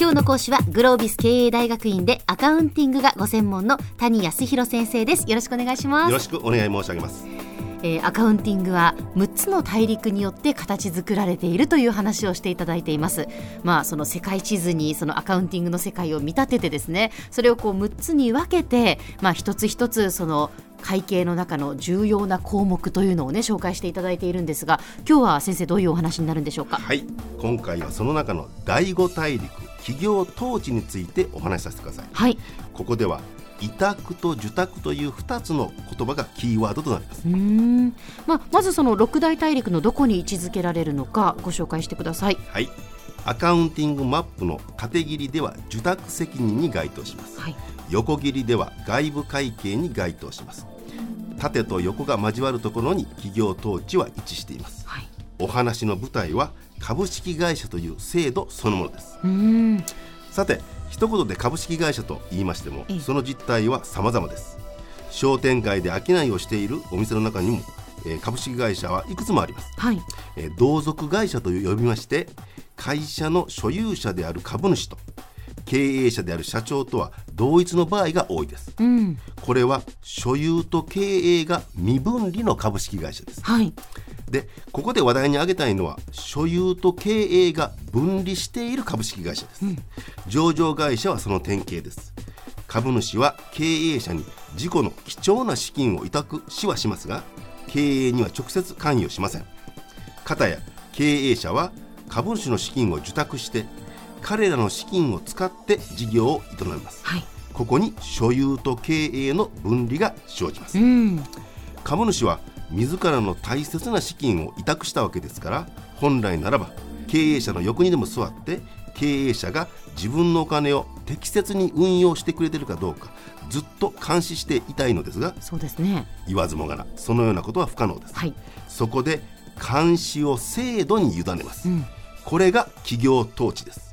今日の講師はグロービス経営大学院でアカウンティングがご専門の谷康弘先生ですよろしくお願いしますよろしくお願い申し上げますえー、アカウンティングは6つの大陸によって形作られているという話をしていただいています。まあその世界地図にそのアカウンティングの世界を見立ててですね、それをこう6つに分けて、まあ一つ一つその会計の中の重要な項目というのをね紹介していただいているんですが、今日は先生どういうお話になるんでしょうか？はい、今回はその中の第5大陸企業統治についてお話しさせてください。はい。ここでは委託と受託という2つの言葉がキーワードとなります。うん。まあ、まずその六大大陸のどこに位置づけられるのかご紹介してください。はい。アカウンティングマップの縦切りでは受託責任に該当します、はい、横切りでは外部会計に該当します。縦と横が交わるところに企業統治は位置しています、はい、お話の舞台は株式会社という制度そのものです。さて一言で株式会社と言いましてもその実態は様々です。商店街で商いをしているお店の中にも、えー、株式会社はいくつもあります、はい、えー、同族会社と呼びまして会社の所有者である株主と経営者である社長とは同一の場合が多いです、うん、これは所有と経営が未分離の株式会社です、はい、でここで話題に挙げたいのは所有と経営が分離している株式会社です、うん、上場会社はその典型です。株主は経営者に自己の貴重な資金を委託しはしますが経営には直接関与しません。片や経営者は株主の資金を受託して彼らの資金を使って事業を営みます、はい、ここに所有と経営の分離が生じます、株主は自らの大切な資金を委託したわけですから本来ならば経営者の横にでも座って経営者が自分のお金を適切に運用してくれてるかどうかずっと監視していたいのですがそうですね。言わずもがなそのようなことは不可能です、はい、そこで監視を制度に委ねます、うん、これが企業統治です。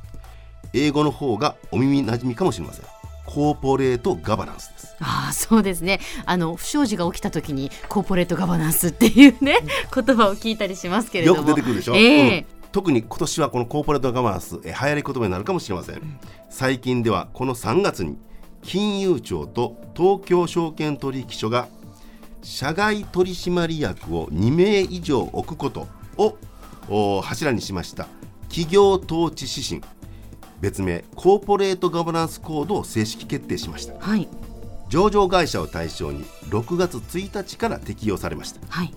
英語の方がお耳なじみかもしれません。コーポレートガバナンスですああそうですね。あの不祥事が起きた時にコーポレートガバナンスっていうね言葉を聞いたりしますけれども。よく出てくるでしょ、えー、うん。特に今年はこのコーポレートガバナンスえ流行り言葉になるかもしれません、うん、最近ではこの3月に金融庁と東京証券取引所が社外取締役を2名以上置くことを柱にしました。企業統治指針。別名コーポレートガバナンスコードを正式決定しました、はい、上場会社を対象に6月1日から適用されました、はい、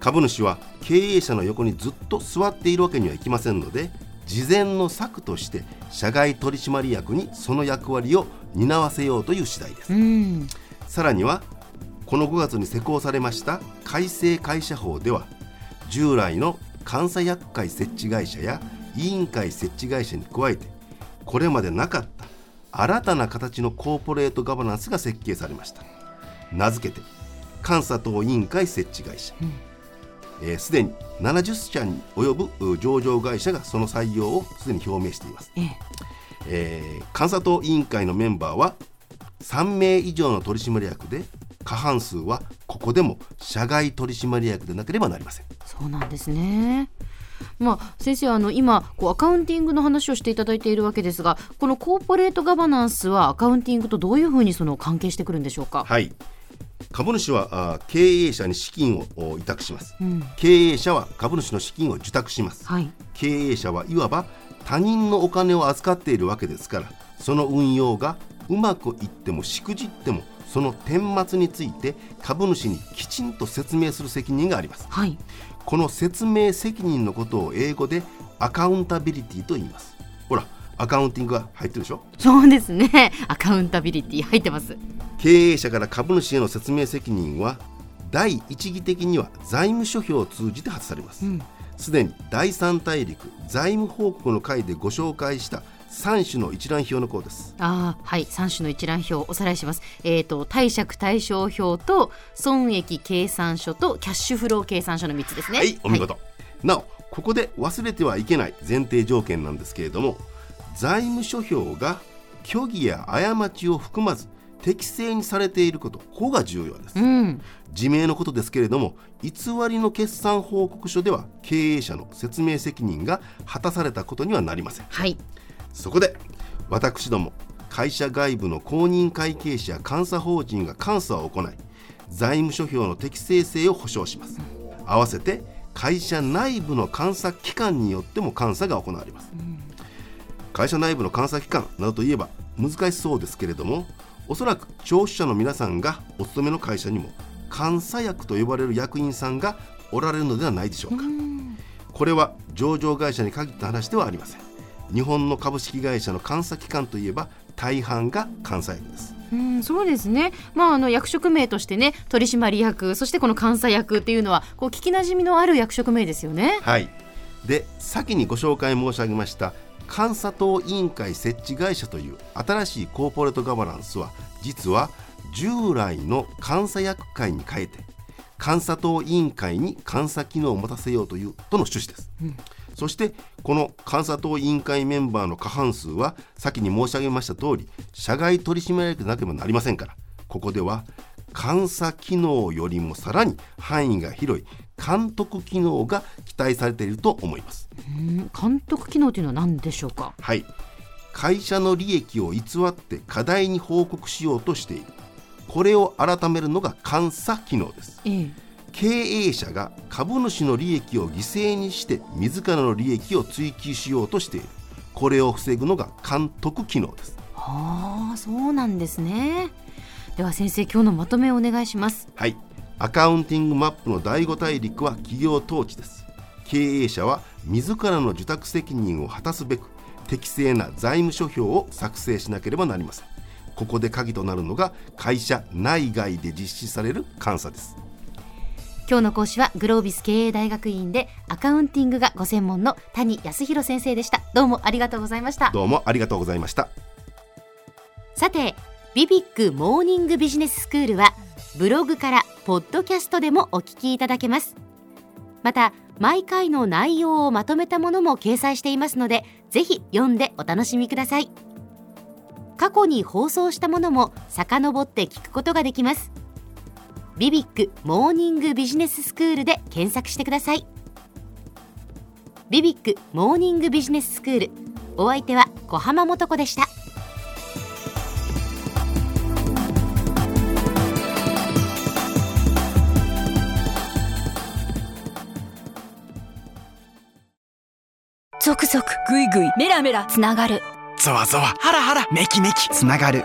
株主は経営者の横にずっと座っているわけにはいきませんので事前の策として社外取締役にその役割を担わせようという次第です。さらにはこの5月に施行されました改正会社法では従来の監査厄介設置会社や委員会設置会社に加えてこれまでなかった新たな形のコーポレートガバナンスが設計されました。名付けて監査等委員会設置会社。すで、うん、に70社に及ぶ上場会社がその採用をすでに表明しています、ええ。ー、監査等委員会のメンバーは3名以上の取締役で過半数はここでも社外取締役でなければなりません。そうなんですねまあ、先生あの今こうアカウンティングの話をしていただいているわけですがこのコーポレートガバナンスはアカウンティングとどういうふうにその関係してくるんでしょうか？はい。株主はあ経営者に資金を委託します、うん、経営者は株主の資金を受託します、はい、経営者はいわば他人のお金を預かっているわけですからその運用がうまくいってもしくじってもその顛末について株主にきちんと説明する責任があります、はい、この説明責任のことを英語でアカウンタビリティと言います。ほらアカウンティングが入ってるでしょ？そうですね。アカウンタビリティ入ってます。経営者から株主への説明責任は第一義的には財務諸表を通じて発されます。すで、に第三大陸財務報告の会でご紹介した三種の一覧表の項です。ああ、はい、三種の一覧表おさらいします。えっ、ー、と貸借対照表と損益計算書とキャッシュフロー計算書の三つですね。はい、お見事。はい、なおここで忘れてはいけない前提条件なんですけれども、財務諸表が虚偽や過ちを含まず適正にされていることここが重要です、うん、自明のことですけれども偽りの決算報告書では経営者の説明責任が果たされたことにはなりません、はい、そこで私ども会社外部の公認会計士や監査法人が監査を行い財務諸表の適正性を保証します。合わせて会社内部の監査機関によっても監査が行われます、会社内部の監査機関などといえば難しそうですけれどもおそらく聴取者の皆さんがお勤めの会社にも監査役と呼ばれる役員さんがおられるのではないでしょうか。これは上場会社に限った話ではありません。日本の株式会社の監査機関といえば大半が監査役ですうん、そうですね。まああの役職名としてね、取締役、そしてこの監査役っていうのはこう聞きなじみのある役職名ですよね。はい。で、先にご紹介申し上げました監査等委員会設置会社という新しいコーポレートガバナンスは実は従来の監査役会に変えて監査等委員会に監査機能を持たせようというとの趣旨です。うんそしてこの監査等委員会メンバーの過半数は先に申し上げました通り社外取締役でなければなりませんから。ここでは監査機能よりもさらに範囲が広い監督機能が期待されていると思います。監督機能というのは何でしょうか？はい。会社の利益を偽って過大に報告しようとしている。これを改めるのが監査機能です、ええ経営者が株主の利益を犠牲にして自らの利益を追求しようとしている。これを防ぐのが監督機能です。はあそうなんですね。では先生今日のまとめをお願いします。はい。アカウンティングマップの第5大陸は企業統治です。経営者は自らの受託責任を果たすべく適正な財務諸表を作成しなければなりません。ここで鍵となるのが会社内外で実施される監査です今日の講師はグロービス経営大学院でアカウンティングがご専門の谷康弘先生でした。どうもありがとうございました。どうもありがとうございました。さてビビックモーニングビジネススクールはブログからポッドキャストでもお聞きいただけます。また毎回の内容をまとめたものも掲載していますのでぜひ読んでお楽しみください。過去に放送したものも遡って聞くことができますビビックモーニングビジネススクールで検索してください。ビビックモーニングビジネススクールお相手は小浜もとこでした。続々ぐいぐいメラメラつながる。ゾワゾワハラハラメキメキ。つながる